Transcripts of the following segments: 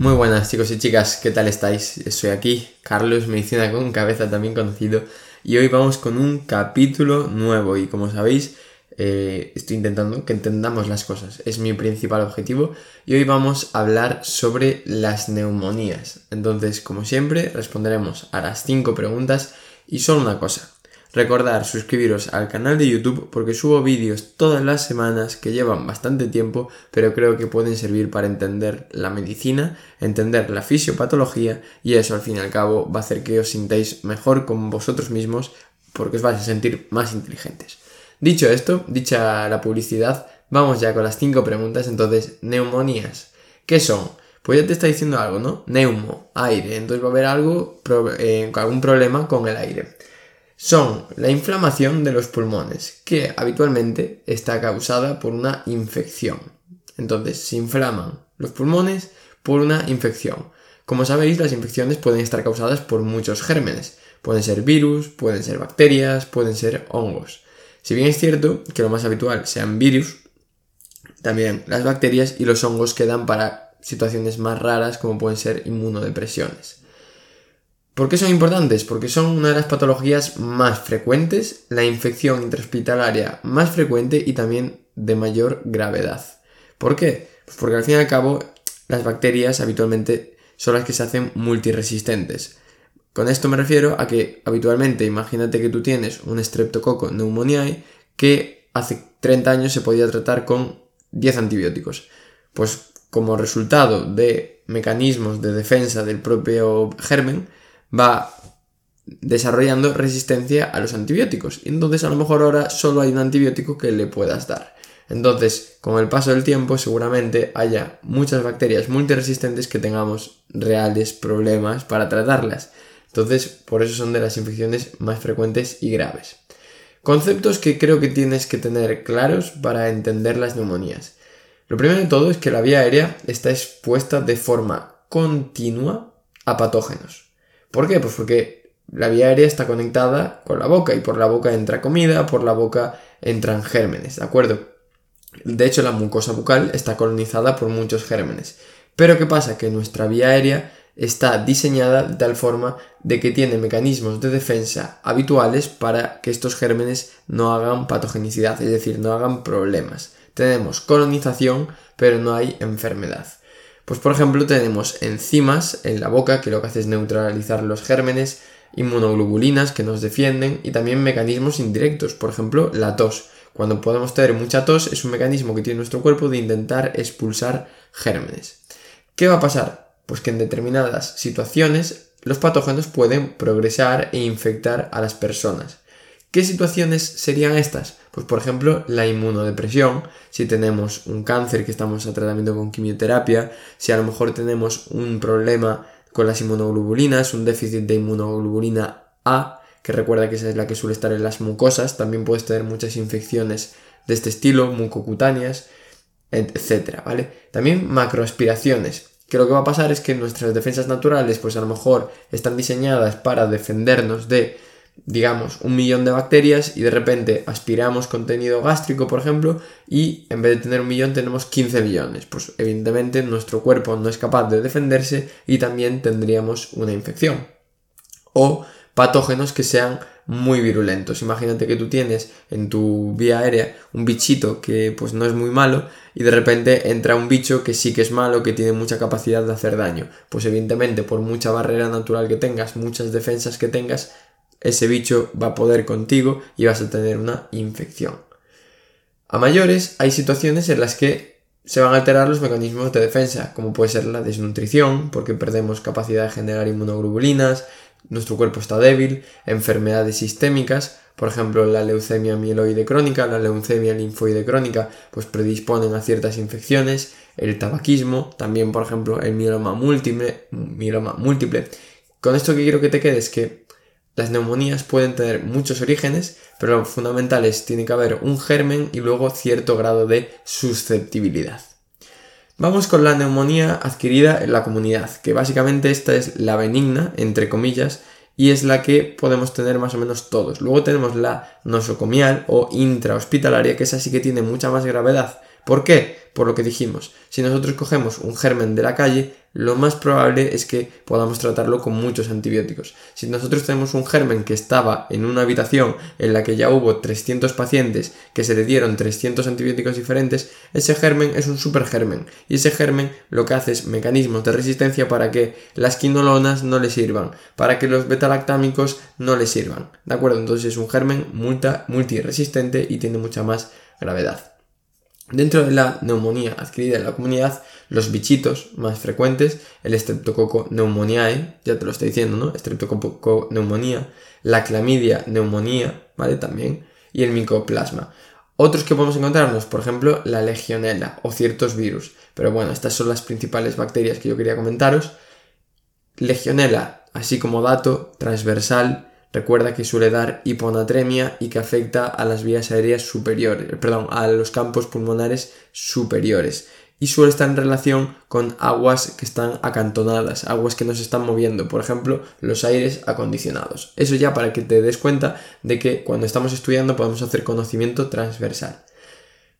Muy buenas chicos y chicas, ¿qué tal estáis? Estoy aquí, Carlos Medicina con Cabeza también conocido, y hoy vamos con un capítulo nuevo y como sabéis eh, estoy intentando que entendamos las cosas, es mi principal objetivo y hoy vamos a hablar sobre las neumonías. Entonces, como siempre, responderemos a las 5 preguntas y solo una cosa, Recordar suscribiros al canal de YouTube porque subo vídeos todas las semanas que llevan bastante tiempo, pero creo que pueden servir para entender la medicina, entender la fisiopatología y eso al fin y al cabo va a hacer que os sintáis mejor con vosotros mismos porque os vais a sentir más inteligentes. Dicho esto, dicha la publicidad, vamos ya con las cinco preguntas. Entonces, neumonías. ¿Qué son? Pues ya te está diciendo algo, ¿no? Neumo, aire. Entonces va a haber algo, eh, algún problema con el aire son la inflamación de los pulmones, que habitualmente está causada por una infección. Entonces, se inflaman los pulmones por una infección. Como sabéis, las infecciones pueden estar causadas por muchos gérmenes. Pueden ser virus, pueden ser bacterias, pueden ser hongos. Si bien es cierto que lo más habitual sean virus, también las bacterias y los hongos quedan para situaciones más raras como pueden ser inmunodepresiones. ¿Por qué son importantes? Porque son una de las patologías más frecuentes, la infección intrahospitalaria más frecuente y también de mayor gravedad. ¿Por qué? Pues porque al fin y al cabo las bacterias habitualmente son las que se hacen multiresistentes. Con esto me refiero a que habitualmente imagínate que tú tienes un streptococo pneumoniae que hace 30 años se podía tratar con 10 antibióticos. Pues como resultado de mecanismos de defensa del propio germen, va desarrollando resistencia a los antibióticos. Y entonces a lo mejor ahora solo hay un antibiótico que le puedas dar. Entonces, con el paso del tiempo, seguramente haya muchas bacterias multiresistentes que tengamos reales problemas para tratarlas. Entonces, por eso son de las infecciones más frecuentes y graves. Conceptos que creo que tienes que tener claros para entender las neumonías. Lo primero de todo es que la vía aérea está expuesta de forma continua a patógenos. ¿Por qué? Pues porque la vía aérea está conectada con la boca y por la boca entra comida, por la boca entran gérmenes, ¿de acuerdo? De hecho, la mucosa bucal está colonizada por muchos gérmenes. Pero ¿qué pasa? Que nuestra vía aérea está diseñada de tal forma de que tiene mecanismos de defensa habituales para que estos gérmenes no hagan patogenicidad, es decir, no hagan problemas. Tenemos colonización, pero no hay enfermedad. Pues por ejemplo tenemos enzimas en la boca que lo que hace es neutralizar los gérmenes, inmunoglobulinas que nos defienden y también mecanismos indirectos, por ejemplo la tos. Cuando podemos tener mucha tos es un mecanismo que tiene nuestro cuerpo de intentar expulsar gérmenes. ¿Qué va a pasar? Pues que en determinadas situaciones los patógenos pueden progresar e infectar a las personas. ¿Qué situaciones serían estas? Pues por ejemplo la inmunodepresión, si tenemos un cáncer que estamos a tratamiento con quimioterapia, si a lo mejor tenemos un problema con las inmunoglobulinas, un déficit de inmunoglobulina A, que recuerda que esa es la que suele estar en las mucosas, también puedes tener muchas infecciones de este estilo, mucocutáneas, etcétera, ¿vale? También macroaspiraciones, que lo que va a pasar es que nuestras defensas naturales, pues a lo mejor están diseñadas para defendernos de digamos, un millón de bacterias y de repente aspiramos contenido gástrico, por ejemplo, y en vez de tener un millón tenemos 15 millones. Pues evidentemente nuestro cuerpo no es capaz de defenderse y también tendríamos una infección. O patógenos que sean muy virulentos. Imagínate que tú tienes en tu vía aérea un bichito que pues no es muy malo y de repente entra un bicho que sí que es malo, que tiene mucha capacidad de hacer daño. Pues evidentemente por mucha barrera natural que tengas, muchas defensas que tengas, ese bicho va a poder contigo y vas a tener una infección. A mayores hay situaciones en las que se van a alterar los mecanismos de defensa, como puede ser la desnutrición, porque perdemos capacidad de generar inmunoglobulinas, nuestro cuerpo está débil, enfermedades sistémicas, por ejemplo la leucemia mieloide crónica, la leucemia linfoide crónica, pues predisponen a ciertas infecciones, el tabaquismo, también por ejemplo el mieloma múltiple, mieloma múltiple. Con esto que quiero que te quedes que las neumonías pueden tener muchos orígenes, pero lo fundamental es tiene que haber un germen y luego cierto grado de susceptibilidad. Vamos con la neumonía adquirida en la comunidad, que básicamente esta es la benigna, entre comillas, y es la que podemos tener más o menos todos. Luego tenemos la nosocomial o intrahospitalaria, que esa sí que tiene mucha más gravedad. ¿Por qué? Por lo que dijimos, si nosotros cogemos un germen de la calle, lo más probable es que podamos tratarlo con muchos antibióticos. Si nosotros tenemos un germen que estaba en una habitación en la que ya hubo 300 pacientes que se le dieron 300 antibióticos diferentes, ese germen es un supergermen y ese germen lo que hace es mecanismos de resistencia para que las quinolonas no le sirvan, para que los betalactámicos no le sirvan. ¿De acuerdo? Entonces es un germen multiresistente y tiene mucha más gravedad. Dentro de la neumonía adquirida en la comunidad, los bichitos más frecuentes, el Streptococo pneumoniae, ya te lo estoy diciendo, ¿no? Streptococo neumonía, la clamidia neumonía, ¿vale? También, y el micoplasma. Otros que podemos encontrarnos, por ejemplo, la legionela o ciertos virus. Pero bueno, estas son las principales bacterias que yo quería comentaros. Legionela, así como dato transversal, Recuerda que suele dar hiponatremia y que afecta a las vías aéreas superiores, perdón, a los campos pulmonares superiores. Y suele estar en relación con aguas que están acantonadas, aguas que nos están moviendo, por ejemplo, los aires acondicionados. Eso ya para que te des cuenta de que cuando estamos estudiando podemos hacer conocimiento transversal.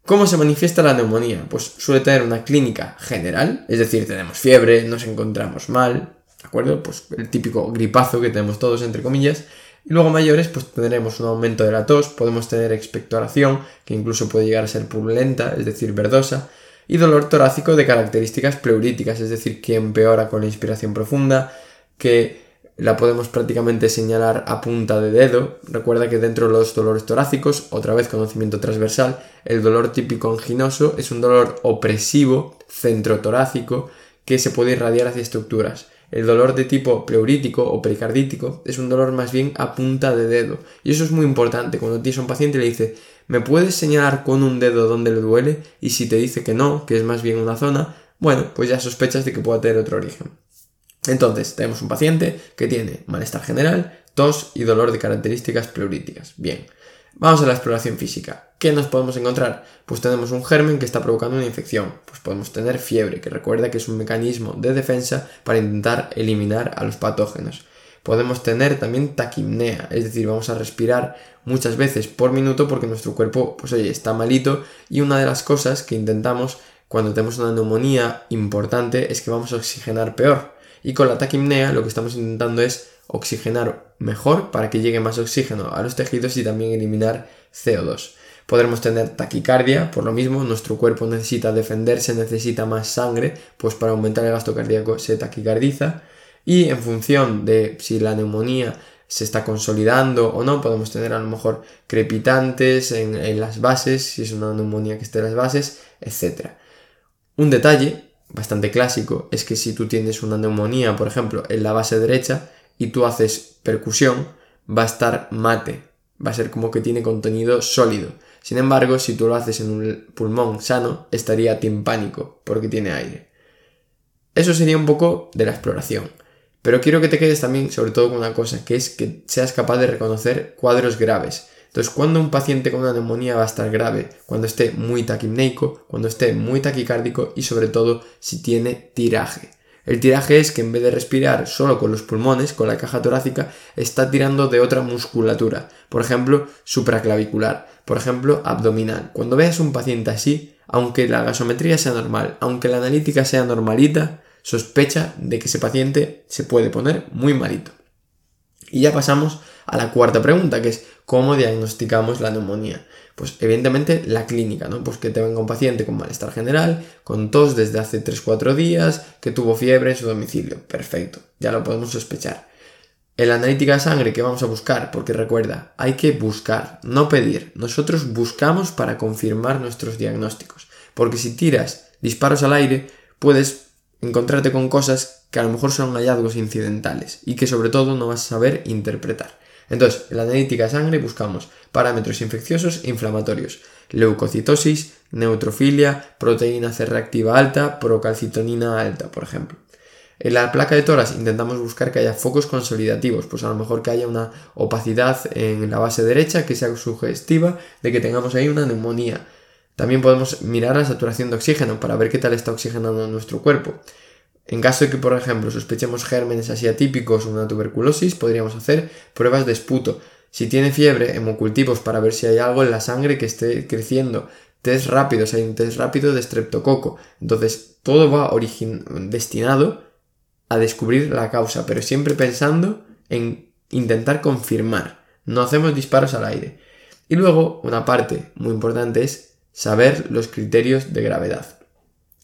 ¿Cómo se manifiesta la neumonía? Pues suele tener una clínica general, es decir, tenemos fiebre, nos encontramos mal, ¿De acuerdo? Pues el típico gripazo que tenemos todos, entre comillas. Y luego mayores, pues tendremos un aumento de la tos, podemos tener expectoración, que incluso puede llegar a ser purulenta, es decir, verdosa, y dolor torácico de características pleuríticas, es decir, que empeora con la inspiración profunda, que la podemos prácticamente señalar a punta de dedo. Recuerda que dentro de los dolores torácicos, otra vez conocimiento transversal, el dolor típico anginoso es un dolor opresivo, centrotorácico, que se puede irradiar hacia estructuras. El dolor de tipo pleurítico o pericardítico es un dolor más bien a punta de dedo. Y eso es muy importante. Cuando tienes a un paciente y le dice, ¿me puedes señalar con un dedo dónde le duele? Y si te dice que no, que es más bien una zona, bueno, pues ya sospechas de que pueda tener otro origen. Entonces, tenemos un paciente que tiene malestar general, tos y dolor de características pleuríticas. Bien. Vamos a la exploración física. ¿Qué nos podemos encontrar? Pues tenemos un germen que está provocando una infección. Pues podemos tener fiebre, que recuerda que es un mecanismo de defensa para intentar eliminar a los patógenos. Podemos tener también taquimnea, es decir, vamos a respirar muchas veces por minuto porque nuestro cuerpo, pues oye, está malito y una de las cosas que intentamos cuando tenemos una neumonía importante es que vamos a oxigenar peor. Y con la taquimnea lo que estamos intentando es oxigenar mejor para que llegue más oxígeno a los tejidos y también eliminar CO2. Podremos tener taquicardia, por lo mismo nuestro cuerpo necesita defenderse, necesita más sangre, pues para aumentar el gasto cardíaco se taquicardiza y en función de si la neumonía se está consolidando o no, podemos tener a lo mejor crepitantes en, las bases, si es una neumonía que esté en las bases, etc. Un detalle bastante clásico es que si tú tienes una neumonía, por ejemplo, en la base derecha, y tú haces percusión, va a estar mate, va a ser como que tiene contenido sólido. Sin embargo, si tú lo haces en un pulmón sano, estaría timpánico, porque tiene aire. Eso sería un poco de la exploración. Pero quiero que te quedes también sobre todo con una cosa, que es que seas capaz de reconocer cuadros graves. Entonces, cuando un paciente con una neumonía va a estar grave, cuando esté muy taquimneico, cuando esté muy taquicárdico y sobre todo si tiene tiraje. El tiraje es que en vez de respirar solo con los pulmones, con la caja torácica, está tirando de otra musculatura, por ejemplo, supraclavicular, por ejemplo, abdominal. Cuando veas un paciente así, aunque la gasometría sea normal, aunque la analítica sea normalita, sospecha de que ese paciente se puede poner muy malito. Y ya pasamos a la cuarta pregunta, que es ¿cómo diagnosticamos la neumonía? Pues evidentemente la clínica, ¿no? Pues que te venga un paciente con malestar general, con tos desde hace 3-4 días, que tuvo fiebre en su domicilio. Perfecto, ya lo podemos sospechar. En la analítica de sangre, ¿qué vamos a buscar? Porque recuerda, hay que buscar, no pedir. Nosotros buscamos para confirmar nuestros diagnósticos. Porque si tiras disparos al aire, puedes encontrarte con cosas que a lo mejor son hallazgos incidentales y que sobre todo no vas a saber interpretar. Entonces, en la analítica de sangre buscamos parámetros infecciosos e inflamatorios, leucocitosis, neutrofilia, proteína C reactiva alta, procalcitonina alta, por ejemplo. En la placa de toras intentamos buscar que haya focos consolidativos, pues a lo mejor que haya una opacidad en la base derecha que sea sugestiva de que tengamos ahí una neumonía. También podemos mirar la saturación de oxígeno para ver qué tal está oxigenando nuestro cuerpo. En caso de que, por ejemplo, sospechemos gérmenes así atípicos o una tuberculosis, podríamos hacer pruebas de esputo. Si tiene fiebre, hemocultivos para ver si hay algo en la sangre que esté creciendo test rápidos, hay un test rápido de streptococo. Entonces, todo va destinado a descubrir la causa, pero siempre pensando en intentar confirmar. No hacemos disparos al aire. Y luego, una parte muy importante es saber los criterios de gravedad.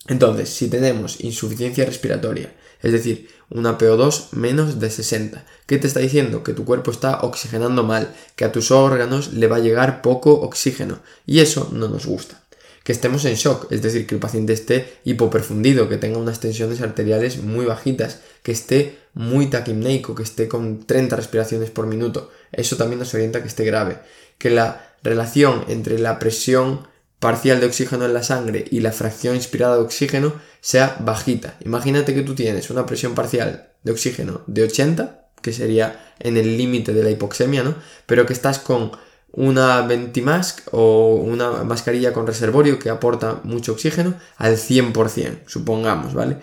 Entonces, si tenemos insuficiencia respiratoria, es decir, una PO2 menos de 60, ¿qué te está diciendo? Que tu cuerpo está oxigenando mal, que a tus órganos le va a llegar poco oxígeno, y eso no nos gusta. Que estemos en shock, es decir, que el paciente esté hipoperfundido, que tenga unas tensiones arteriales muy bajitas, que esté muy taquimneico, que esté con 30 respiraciones por minuto. Eso también nos orienta que esté grave. Que la relación entre la presión parcial de oxígeno en la sangre y la fracción inspirada de oxígeno sea bajita. Imagínate que tú tienes una presión parcial de oxígeno de 80, que sería en el límite de la hipoxemia, ¿no? Pero que estás con una Ventimask o una mascarilla con reservorio que aporta mucho oxígeno al 100%, supongamos, ¿vale?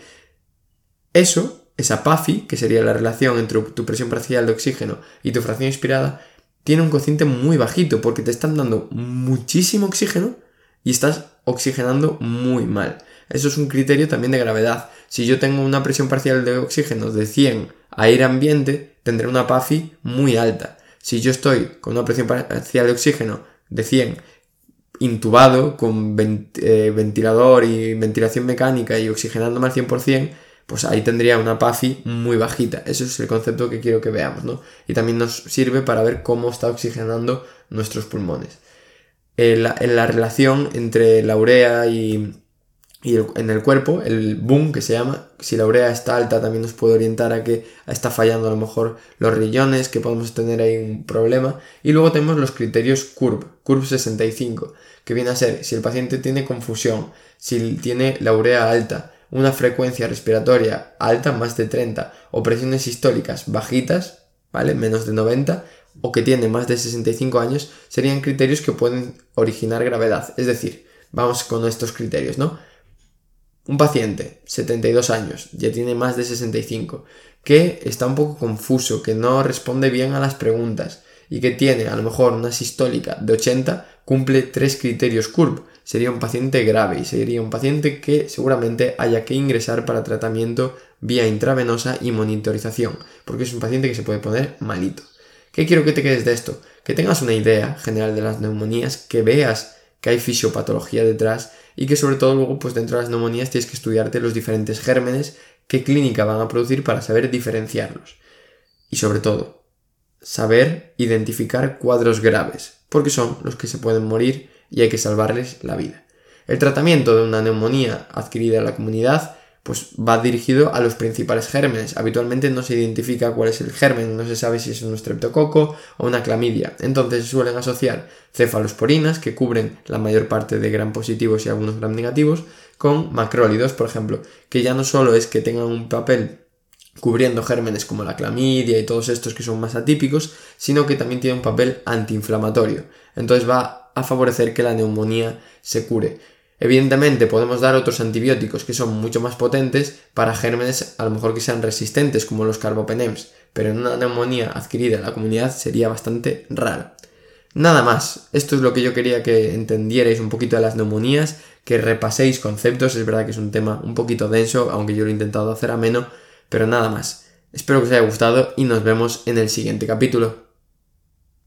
Eso, esa PAFI, que sería la relación entre tu presión parcial de oxígeno y tu fracción inspirada, tiene un cociente muy bajito porque te están dando muchísimo oxígeno y estás oxigenando muy mal. Eso es un criterio también de gravedad. Si yo tengo una presión parcial de oxígeno de 100 a aire ambiente, tendré una PAFI muy alta. Si yo estoy con una presión parcial de oxígeno de 100 intubado con eh, ventilador y ventilación mecánica y oxigenándome al 100%, pues ahí tendría una PAFI muy bajita. Ese es el concepto que quiero que veamos, ¿no? Y también nos sirve para ver cómo está oxigenando nuestros pulmones. Eh, en la, relación entre la urea y, en el cuerpo, el boom que se llama, si la urea está alta también nos puede orientar a que está fallando a lo mejor los riñones, que podemos tener ahí un problema. Y luego tenemos los criterios CURB, CURB 65, que viene a ser si el paciente tiene confusión, si tiene la urea alta, una frecuencia respiratoria alta, más de 30, o presiones históricas bajitas, ¿vale? Menos de 90, o que tiene más de 65 años serían criterios que pueden originar gravedad. Es decir, vamos con estos criterios, ¿no? Un paciente, 72 años, ya tiene más de 65, que está un poco confuso, que no responde bien a las preguntas y que tiene a lo mejor una sistólica de 80, cumple tres criterios CURB. Sería un paciente grave y sería un paciente que seguramente haya que ingresar para tratamiento vía intravenosa y monitorización, porque es un paciente que se puede poner malito. ¿Qué quiero que te quedes de esto? Que tengas una idea general de las neumonías, que veas que hay fisiopatología detrás y que sobre todo luego pues dentro de las neumonías tienes que estudiarte los diferentes gérmenes, qué clínica van a producir para saber diferenciarlos. Y sobre todo, saber identificar cuadros graves, porque son los que se pueden morir y hay que salvarles la vida. El tratamiento de una neumonía adquirida en la comunidad pues va dirigido a los principales gérmenes. Habitualmente no se identifica cuál es el germen, no se sabe si es un streptococo o una clamidia. Entonces suelen asociar cefalosporinas, que cubren la mayor parte de gram positivos y algunos gram negativos, con macrólidos, por ejemplo, que ya no solo es que tengan un papel cubriendo gérmenes como la clamidia y todos estos que son más atípicos, sino que también tiene un papel antiinflamatorio. Entonces va a favorecer que la neumonía se cure. Evidentemente podemos dar otros antibióticos que son mucho más potentes para gérmenes a lo mejor que sean resistentes como los carbapenems, pero en una neumonía adquirida en la comunidad sería bastante raro. Nada más, esto es lo que yo quería que entendierais un poquito de las neumonías, que repaséis conceptos, es verdad que es un tema un poquito denso, aunque yo lo he intentado hacer ameno, pero nada más. Espero que os haya gustado y nos vemos en el siguiente capítulo.